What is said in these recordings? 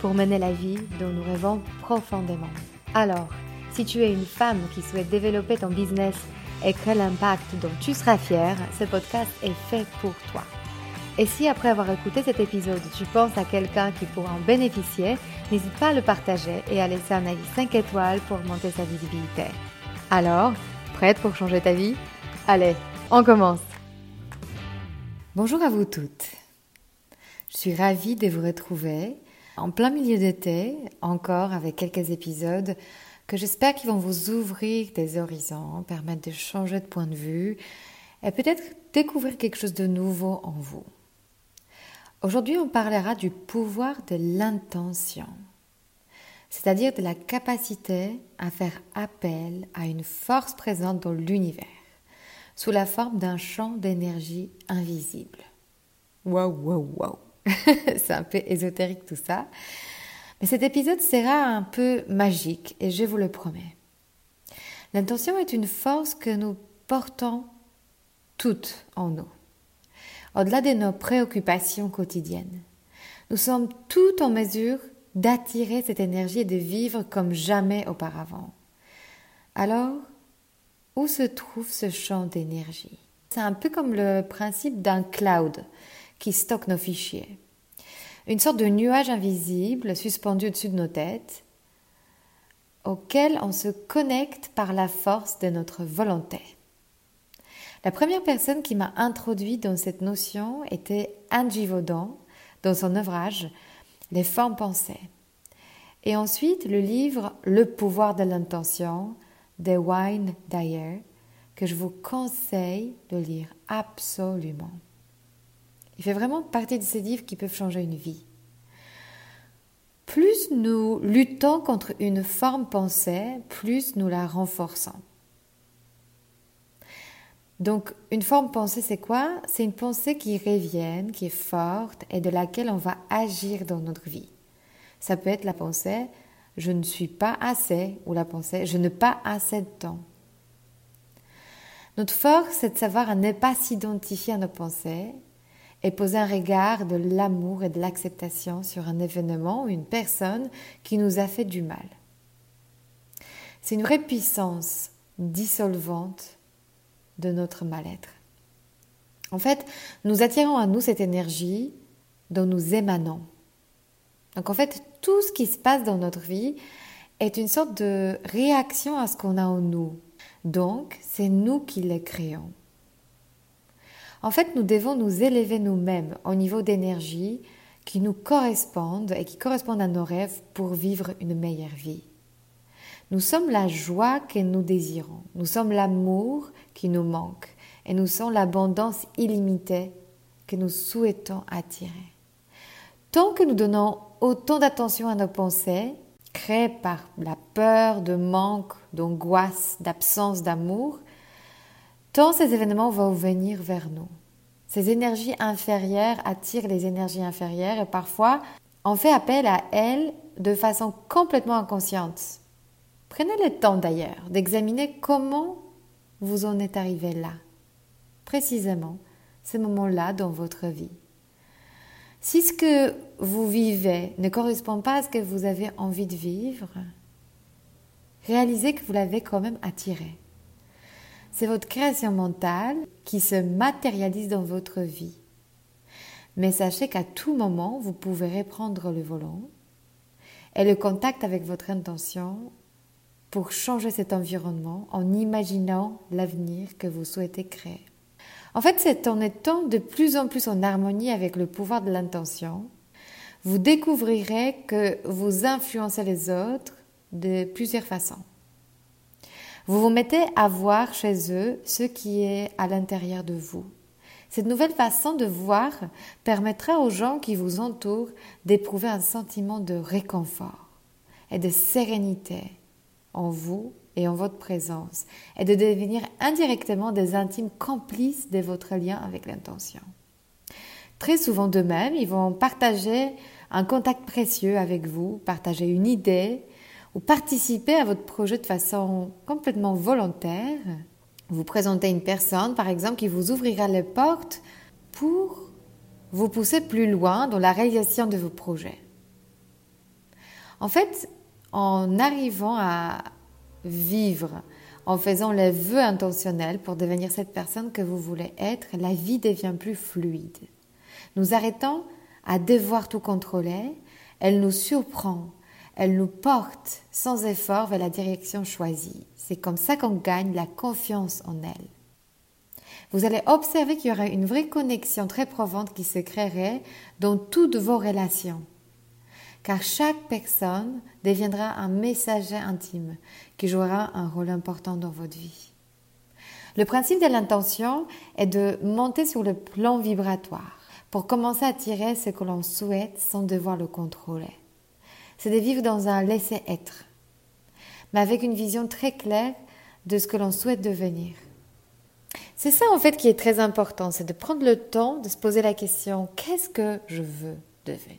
pour mener la vie dont nous rêvons profondément. Alors, si tu es une femme qui souhaite développer ton business et créer l'impact dont tu seras fière, ce podcast est fait pour toi. Et si après avoir écouté cet épisode, tu penses à quelqu'un qui pourra en bénéficier, n'hésite pas à le partager et à laisser un avis 5 étoiles pour augmenter sa visibilité. Alors, prête pour changer ta vie? Allez, on commence Bonjour à vous toutes. Je suis ravie de vous retrouver en plein milieu d'été, encore avec quelques épisodes que j'espère qu'ils vont vous ouvrir des horizons, permettre de changer de point de vue et peut-être découvrir quelque chose de nouveau en vous. Aujourd'hui, on parlera du pouvoir de l'intention, c'est-à-dire de la capacité à faire appel à une force présente dans l'univers, sous la forme d'un champ d'énergie invisible. Waouh, waouh, waouh! c'est un peu ésotérique tout ça. Mais cet épisode sera un peu magique et je vous le promets. L'intention est une force que nous portons toutes en nous, au-delà de nos préoccupations quotidiennes. Nous sommes toutes en mesure d'attirer cette énergie et de vivre comme jamais auparavant. Alors, où se trouve ce champ d'énergie? C'est un peu comme le principe d'un cloud qui stocke nos fichiers. Une sorte de nuage invisible suspendu au-dessus de nos têtes, auquel on se connecte par la force de notre volonté. La première personne qui m'a introduit dans cette notion était Angie Vaudan, dans son ouvrage Les formes pensées. Et ensuite, le livre Le pouvoir de l'intention de Wayne Dyer, que je vous conseille de lire absolument. Il fait vraiment partie de ces livres qui peuvent changer une vie. Plus nous luttons contre une forme pensée, plus nous la renforçons. Donc, une forme pensée, c'est quoi? C'est une pensée qui revient, qui est forte et de laquelle on va agir dans notre vie. Ça peut être la pensée je ne suis pas assez ou la pensée je n'ai pas assez de temps. Notre force, c'est de savoir ne pas s'identifier à nos pensées et poser un regard de l'amour et de l'acceptation sur un événement ou une personne qui nous a fait du mal. C'est une vraie puissance dissolvante de notre mal-être. En fait, nous attirons à nous cette énergie dont nous émanons. Donc en fait, tout ce qui se passe dans notre vie est une sorte de réaction à ce qu'on a en nous. Donc, c'est nous qui les créons. En fait, nous devons nous élever nous-mêmes au niveau d'énergie qui nous correspondent et qui correspondent à nos rêves pour vivre une meilleure vie. Nous sommes la joie que nous désirons, nous sommes l'amour qui nous manque et nous sommes l'abondance illimitée que nous souhaitons attirer. Tant que nous donnons autant d'attention à nos pensées, créées par la peur, de manque, d'angoisse, d'absence d'amour, Ces événements vont venir vers nous. Ces énergies inférieures attirent les énergies inférieures et parfois on fait appel à elles de façon complètement inconsciente. Prenez le temps d'ailleurs d'examiner comment vous en êtes arrivé là, précisément ces moments-là dans votre vie. Si ce que vous vivez ne correspond pas à ce que vous avez envie de vivre, réalisez que vous l'avez quand même attiré. C'est votre création mentale qui se matérialise dans votre vie. Mais sachez qu'à tout moment, vous pouvez reprendre le volant et le contact avec votre intention pour changer cet environnement en imaginant l'avenir que vous souhaitez créer. En fait, c'est en étant de plus en plus en harmonie avec le pouvoir de l'intention, vous découvrirez que vous influencez les autres de plusieurs façons. Vous vous mettez à voir chez eux ce qui est à l'intérieur de vous. Cette nouvelle façon de voir permettra aux gens qui vous entourent d'éprouver un sentiment de réconfort et de sérénité en vous et en votre présence, et de devenir indirectement des intimes complices de votre lien avec l'intention. Très souvent de même, ils vont partager un contact précieux avec vous, partager une idée ou participer à votre projet de façon complètement volontaire. Vous présentez une personne, par exemple, qui vous ouvrira les portes pour vous pousser plus loin dans la réalisation de vos projets. En fait, en arrivant à vivre en faisant les vœux intentionnels pour devenir cette personne que vous voulez être, la vie devient plus fluide. Nous arrêtons à devoir tout contrôler, elle nous surprend, elle nous porte sans effort vers la direction choisie. C'est comme ça qu'on gagne la confiance en elle. Vous allez observer qu'il y aura une vraie connexion très profonde qui se créerait dans toutes vos relations car chaque personne deviendra un messager intime qui jouera un rôle important dans votre vie. Le principe de l'intention est de monter sur le plan vibratoire pour commencer à tirer ce que l'on souhaite sans devoir le contrôler. C'est de vivre dans un laisser-être, mais avec une vision très claire de ce que l'on souhaite devenir. C'est ça en fait qui est très important, c'est de prendre le temps de se poser la question qu'est-ce que je veux devenir?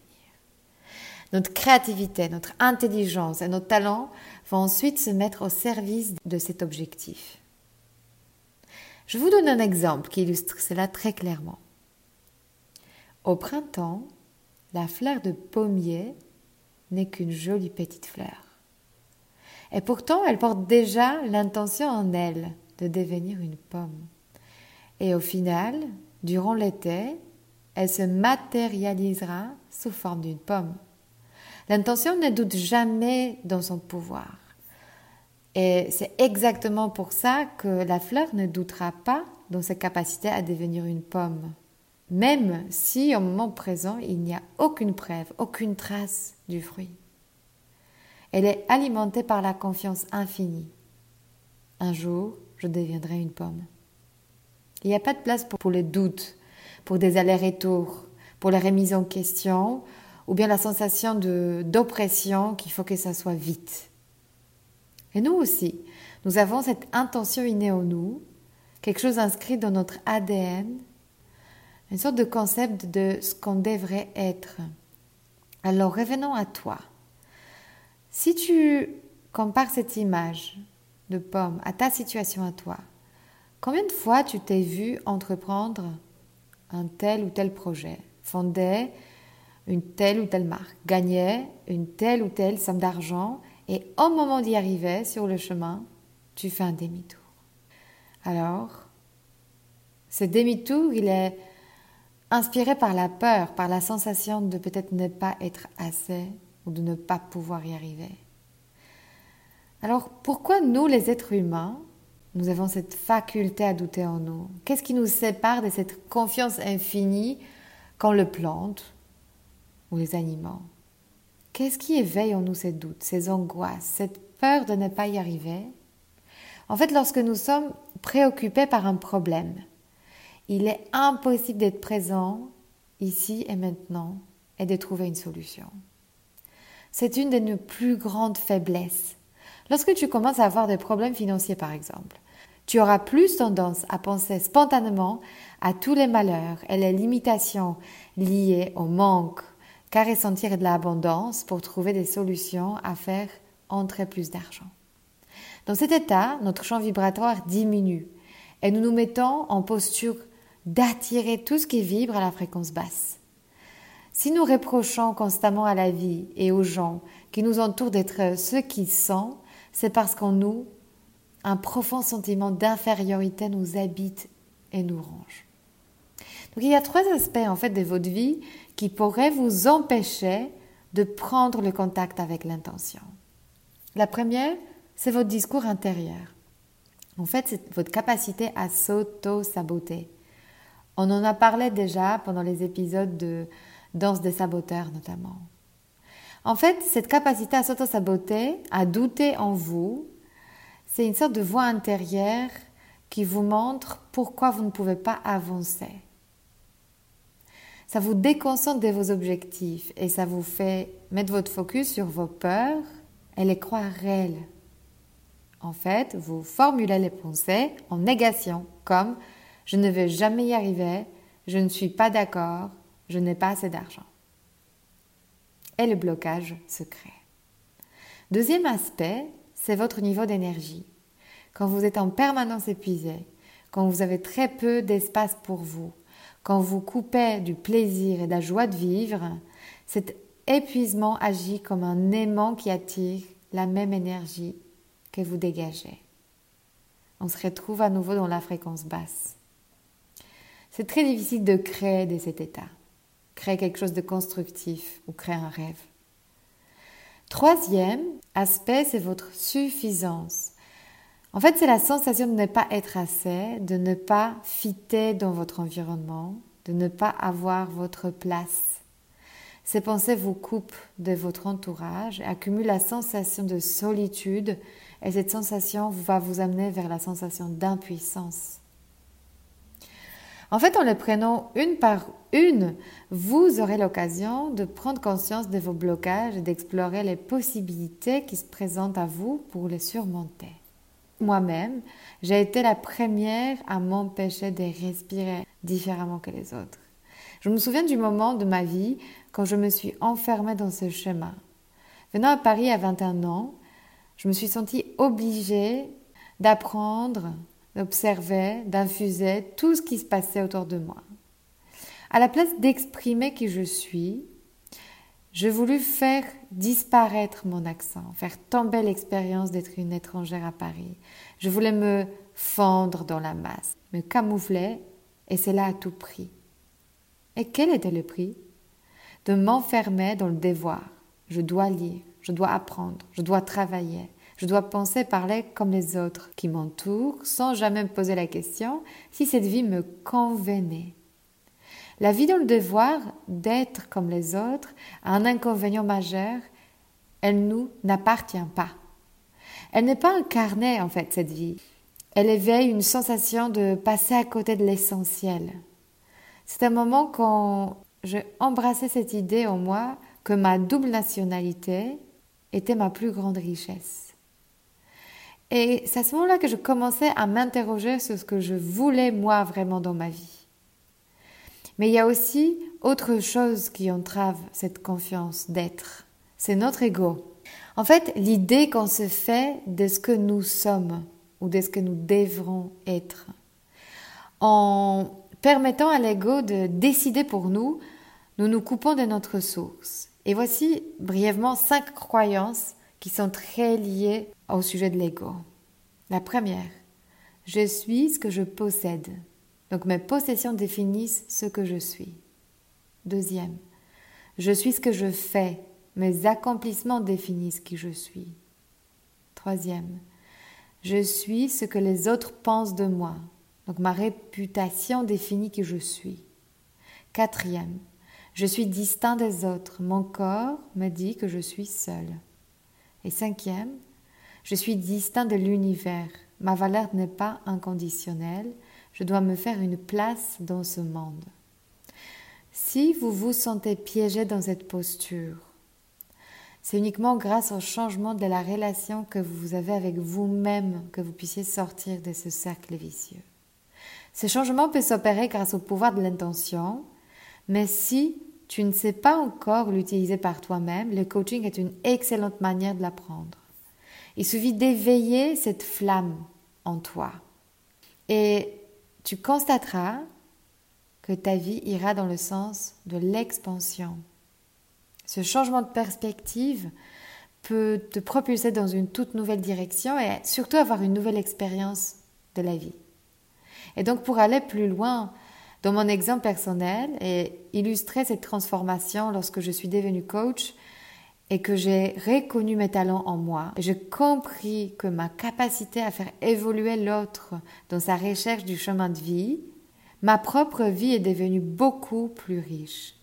Notre créativité, notre intelligence et nos talents vont ensuite se mettre au service de cet objectif. Je vous donne un exemple qui illustre cela très clairement. Au printemps, la fleur de pommier n'est qu'une jolie petite fleur. Et pourtant, elle porte déjà l'intention en elle de devenir une pomme. Et au final, durant l'été, elle se matérialisera sous forme d'une pomme. L'intention ne doute jamais dans son pouvoir. Et c'est exactement pour ça que la fleur ne doutera pas dans sa capacité à devenir une pomme. Même si au moment présent, il n'y a aucune preuve, aucune trace du fruit. Elle est alimentée par la confiance infinie. Un jour, je deviendrai une pomme. Il n'y a pas de place pour les doutes, pour des allers-retours, pour la remise en question ou bien la sensation d'oppression qu'il faut que ça soit vite. Et nous aussi, nous avons cette intention innée en nous, quelque chose inscrit dans notre ADN, une sorte de concept de ce qu'on devrait être. Alors revenons à toi. Si tu compares cette image de pomme à ta situation à toi, combien de fois tu t'es vu entreprendre un tel ou tel projet, fonder une telle ou telle marque, gagnait une telle ou telle somme d'argent et au moment d'y arriver sur le chemin, tu fais un demi-tour? Alors, ce demi-tour, il est inspiré par la peur, par la sensation de peut-être ne pas être assez ou de ne pas pouvoir y arriver. Alors, pourquoi nous, les êtres humains, nous avons cette faculté à douter en nous? Qu'est-ce qui nous sépare de cette confiance infinie qu'on le plante ou les animaux? Qu'est-ce qui éveille en nous ces doutes, ces angoisses, cette peur de ne pas y arriver? En fait, lorsque nous sommes préoccupés par un problème, il est impossible d'être présent ici et maintenant et de trouver une solution. C'est une de nos plus grandes faiblesses. Lorsque tu commences à avoir des problèmes financiers, par exemple, tu auras plus tendance à penser spontanément à tous les malheurs et les limitations liées au manque, car ressentir de l'abondance pour trouver des solutions à faire entrer plus d'argent. Dans cet état, notre champ vibratoire diminue et nous nous mettons en posture d'attirer tout ce qui vibre à la fréquence basse. Si nous reprochons constamment à la vie et aux gens qui nous entourent d'être ceux qui sont, c'est parce qu'en nous, un profond sentiment d'infériorité nous habite et nous range. Donc il y a trois aspects en fait de votre vie qui pourrait vous empêcher de prendre le contact avec l'intention. La première, c'est votre discours intérieur. En fait, c'est votre capacité à s'auto-saboter. On en a parlé déjà pendant les épisodes de Danse des saboteurs notamment. En fait, cette capacité à s'auto-saboter, à douter en vous, c'est une sorte de voix intérieure qui vous montre pourquoi vous ne pouvez pas avancer ça vous déconcentre de vos objectifs et ça vous fait mettre votre focus sur vos peurs et les croire réelles. En fait, vous formulez les pensées en négation, comme je ne vais jamais y arriver, je ne suis pas d'accord, je n'ai pas assez d'argent. Et le blocage se crée. Deuxième aspect, c'est votre niveau d'énergie. Quand vous êtes en permanence épuisé, quand vous avez très peu d'espace pour vous, quand vous coupez du plaisir et de la joie de vivre, cet épuisement agit comme un aimant qui attire la même énergie que vous dégagez. On se retrouve à nouveau dans la fréquence basse. C'est très difficile de créer de cet état, créer quelque chose de constructif ou créer un rêve. Troisième aspect, c'est votre suffisance. En fait, c'est la sensation de ne pas être assez, de ne pas fitter dans votre environnement, de ne pas avoir votre place. Ces pensées vous coupent de votre entourage accumulent la sensation de solitude et cette sensation va vous amener vers la sensation d'impuissance. En fait, en les prenant une par une, vous aurez l'occasion de prendre conscience de vos blocages et d'explorer les possibilités qui se présentent à vous pour les surmonter. Moi-même, j'ai été la première à m'empêcher de respirer différemment que les autres. Je me souviens du moment de ma vie quand je me suis enfermée dans ce schéma. Venant à Paris à 21 ans, je me suis sentie obligée d'apprendre d'observer, d'infuser tout ce qui se passait autour de moi. À la place d'exprimer qui je suis, je voulus faire disparaître mon accent, faire tomber l'expérience d'être une étrangère à Paris. Je voulais me fondre dans la masse, me camoufler, et c'est là à tout prix. Et quel était le prix? De m'enfermer dans le devoir. Je dois lire, je dois apprendre, je dois travailler, je dois penser parler comme les autres qui m'entourent sans jamais me poser la question si cette vie me convenait. La vie dans le devoir d'être comme les autres a un inconvénient majeur, elle nous n'appartient pas. Elle n'est pas incarnée en fait cette vie. Elle éveille une sensation de passer à côté de l'essentiel. C'est un moment quand j'ai embrassé cette idée en moi que ma double nationalité était ma plus grande richesse. Et c'est à ce moment-là que je commençais à m'interroger sur ce que je voulais moi vraiment dans ma vie. Mais il y a aussi autre chose qui entrave cette confiance d'être. C'est notre ego. En fait, l'idée qu'on se fait de ce que nous sommes ou de ce que nous devrons être. En permettant à l'ego de décider pour nous, nous nous coupons de notre source. Et voici brièvement cinq croyances qui sont très liées au sujet de l'ego. La première, je suis ce que je possède. Donc mes possessions définissent ce que je suis. Deuxième, je suis ce que je fais. Mes accomplissements définissent qui je suis. Troisième, je suis ce que les autres pensent de moi. Donc ma réputation définit qui je suis. Quatrième, je suis distinct des autres. Mon corps me dit que je suis seul. Et cinquième, je suis distinct de l'univers. Ma valeur n'est pas inconditionnelle. Je dois me faire une place dans ce monde. Si vous vous sentez piégé dans cette posture, c'est uniquement grâce au changement de la relation que vous avez avec vous-même que vous puissiez sortir de ce cercle vicieux. Ce changement peut s'opérer grâce au pouvoir de l'intention, mais si tu ne sais pas encore l'utiliser par toi-même, le coaching est une excellente manière de l'apprendre. Il suffit d'éveiller cette flamme en toi. Et tu constateras que ta vie ira dans le sens de l'expansion. Ce changement de perspective peut te propulser dans une toute nouvelle direction et surtout avoir une nouvelle expérience de la vie. Et donc pour aller plus loin, dans mon exemple personnel et illustrer cette transformation lorsque je suis devenue coach et que j'ai reconnu mes talents en moi, j'ai compris que ma capacité à faire évoluer l'autre dans sa recherche du chemin de vie, ma propre vie est devenue beaucoup plus riche.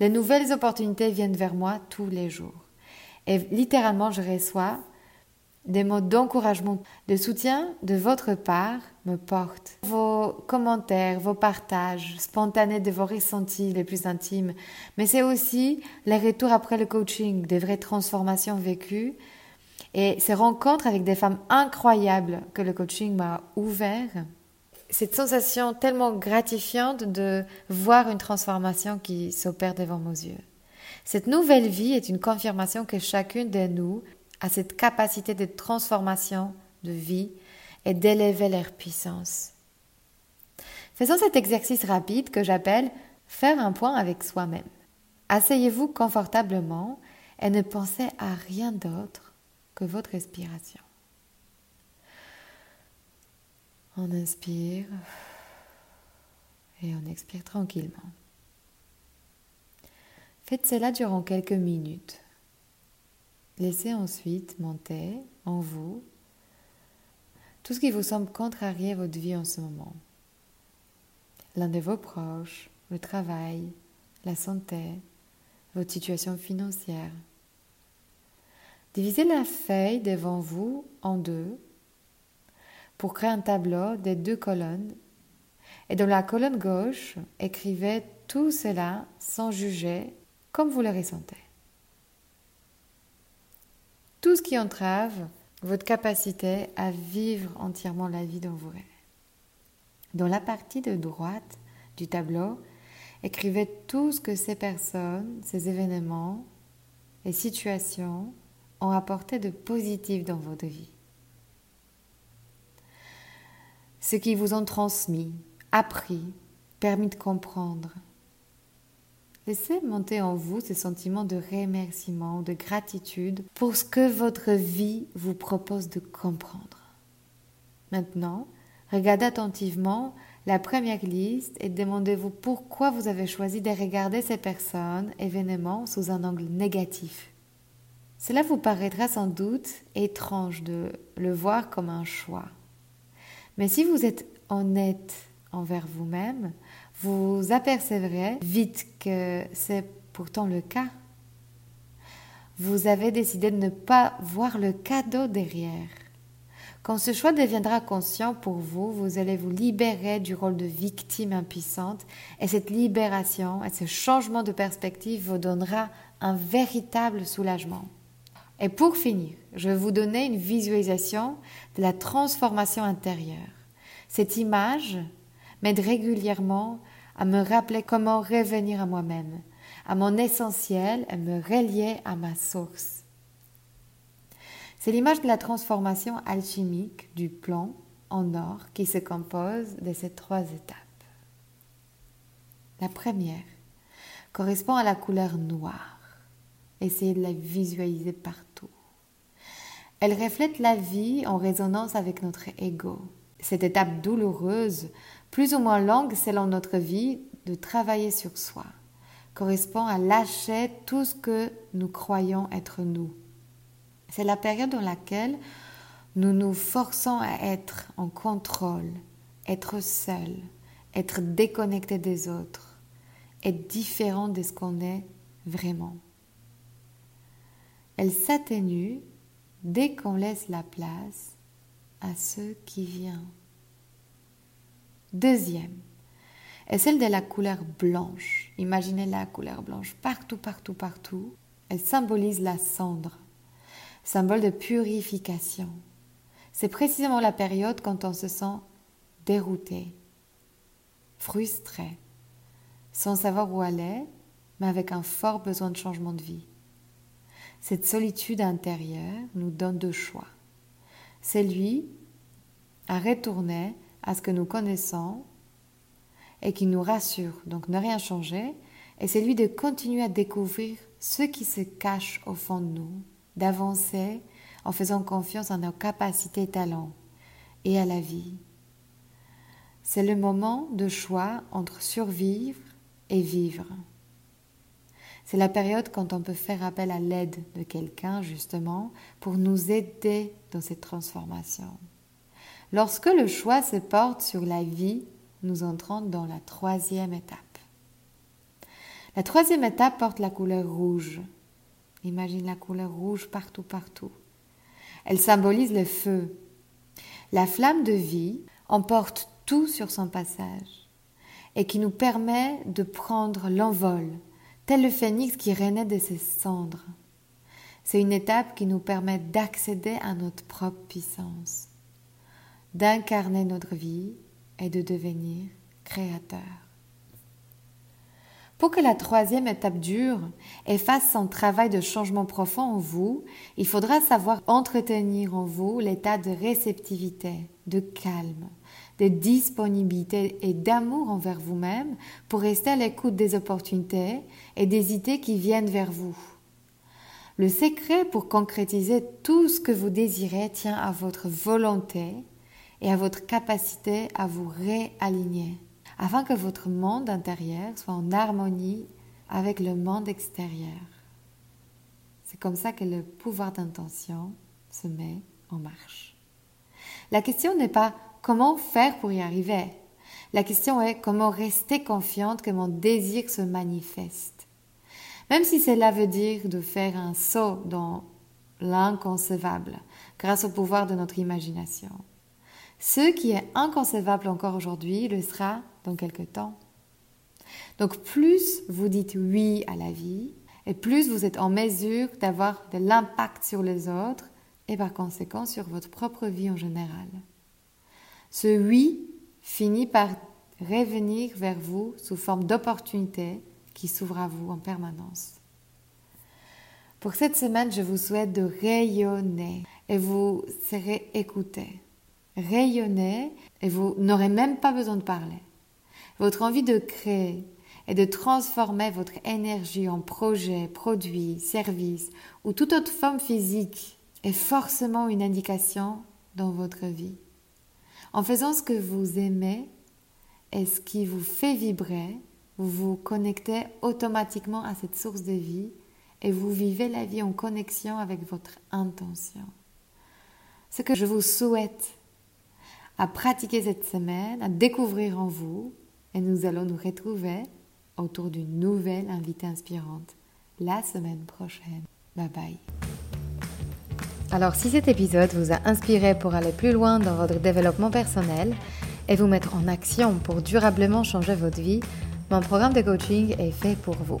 Les nouvelles opportunités viennent vers moi tous les jours. Et littéralement, je reçois des mots d'encouragement, de soutien de votre part me portent. Vos commentaires, vos partages spontanés de vos ressentis les plus intimes, mais c'est aussi les retours après le coaching, des vraies transformations vécues et ces rencontres avec des femmes incroyables que le coaching m'a ouvert. Cette sensation tellement gratifiante de voir une transformation qui s'opère devant nos yeux. Cette nouvelle vie est une confirmation que chacune de nous a cette capacité de transformation de vie et d'élever leur puissance. Faisons cet exercice rapide que j'appelle faire un point avec soi-même. Asseyez-vous confortablement et ne pensez à rien d'autre que votre respiration. On inspire et on expire tranquillement. Faites cela durant quelques minutes. Laissez ensuite monter en vous tout ce qui vous semble contrarier votre vie en ce moment. L'un de vos proches, le travail, la santé, votre situation financière. Divisez la feuille devant vous en deux pour créer un tableau des deux colonnes. Et dans la colonne gauche, écrivez tout cela sans juger comme vous le ressentez. Tout ce qui entrave votre capacité à vivre entièrement la vie dont vous rêvez. Dans la partie de droite du tableau, écrivez tout ce que ces personnes, ces événements et situations ont apporté de positif dans votre vie. Ce qui vous ont transmis, appris, permis de comprendre, Laissez monter en vous ce sentiment de remerciement, de gratitude pour ce que votre vie vous propose de comprendre. Maintenant, regardez attentivement la première liste et demandez-vous pourquoi vous avez choisi de regarder ces personnes, événements sous un angle négatif. Cela vous paraîtra sans doute étrange de le voir comme un choix. Mais si vous êtes honnête envers vous-même, vous apercevrez vite que c'est pourtant le cas. Vous avez décidé de ne pas voir le cadeau derrière. Quand ce choix deviendra conscient pour vous, vous allez vous libérer du rôle de victime impuissante et cette libération et ce changement de perspective vous donnera un véritable soulagement. Et pour finir, je vais vous donner une visualisation de la transformation intérieure. Cette image m'aide régulièrement à me rappeler comment revenir à moi-même, à mon essentiel et me relier à ma source. C'est l'image de la transformation alchimique du plomb en or qui se compose de ces trois étapes. La première correspond à la couleur noire. Essayez de la visualiser partout. Elle reflète la vie en résonance avec notre ego. Cette étape douloureuse plus ou moins longue selon notre vie, de travailler sur soi, correspond à lâcher tout ce que nous croyons être nous. C'est la période dans laquelle nous nous forçons à être en contrôle, être seul, être déconnecté des autres, être différent de ce qu'on est vraiment. Elle s'atténue dès qu'on laisse la place à ce qui vient. Deuxième est celle de la couleur blanche. Imaginez la couleur blanche partout, partout, partout. Elle symbolise la cendre, symbole de purification. C'est précisément la période quand on se sent dérouté, frustré, sans savoir où aller, mais avec un fort besoin de changement de vie. Cette solitude intérieure nous donne deux choix. C'est lui à retourner à ce que nous connaissons et qui nous rassure, donc ne rien changer, et c'est lui de continuer à découvrir ce qui se cache au fond de nous, d'avancer en faisant confiance en nos capacités et talents et à la vie. C'est le moment de choix entre survivre et vivre. C'est la période quand on peut faire appel à l'aide de quelqu'un, justement, pour nous aider dans cette transformation. Lorsque le choix se porte sur la vie, nous entrons dans la troisième étape. La troisième étape porte la couleur rouge. Imagine la couleur rouge partout, partout. Elle symbolise le feu. La flamme de vie emporte tout sur son passage et qui nous permet de prendre l'envol, tel le phénix qui renaît de ses cendres. C'est une étape qui nous permet d'accéder à notre propre puissance, d'incarner notre vie et de devenir créateur. Pour que la troisième étape dure et fasse son travail de changement profond en vous, il faudra savoir entretenir en vous l'état de réceptivité, de calme, de disponibilité et d'amour envers vous-même pour rester à l'écoute des opportunités et des idées qui viennent vers vous. Le secret pour concrétiser tout ce que vous désirez tient à votre volonté et à votre capacité à vous réaligner, afin que votre monde intérieur soit en harmonie avec le monde extérieur. C'est comme ça que le pouvoir d'intention se met en marche. La question n'est pas comment faire pour y arriver. La question est comment rester confiante que mon désir se manifeste. Même si cela veut dire de faire un saut dans l'inconcevable grâce au pouvoir de notre imagination. Ce qui est inconcevable encore aujourd'hui le sera dans quelques temps. Donc plus vous dites oui à la vie, et plus vous êtes en mesure d'avoir de l'impact sur les autres et par conséquent sur votre propre vie en général. Ce oui finit par revenir vers vous sous forme d'opportunité qui s'ouvre à vous en permanence. Pour cette semaine, je vous souhaite de rayonner et vous serez écouté. Rayonner et vous n'aurez même pas besoin de parler. Votre envie de créer et de transformer votre énergie en projet, produit, service ou toute autre forme physique est forcément une indication dans votre vie. En faisant ce que vous aimez et ce qui vous fait vibrer, vous vous connectez automatiquement à cette source de vie et vous vivez la vie en connexion avec votre intention. Ce que je vous souhaite à pratiquer cette semaine, à découvrir en vous, et nous allons nous retrouver autour d'une nouvelle invitée inspirante la semaine prochaine. Bye bye. Alors si cet épisode vous a inspiré pour aller plus loin dans votre développement personnel et vous mettre en action pour durablement changer votre vie, mon programme de coaching est fait pour vous.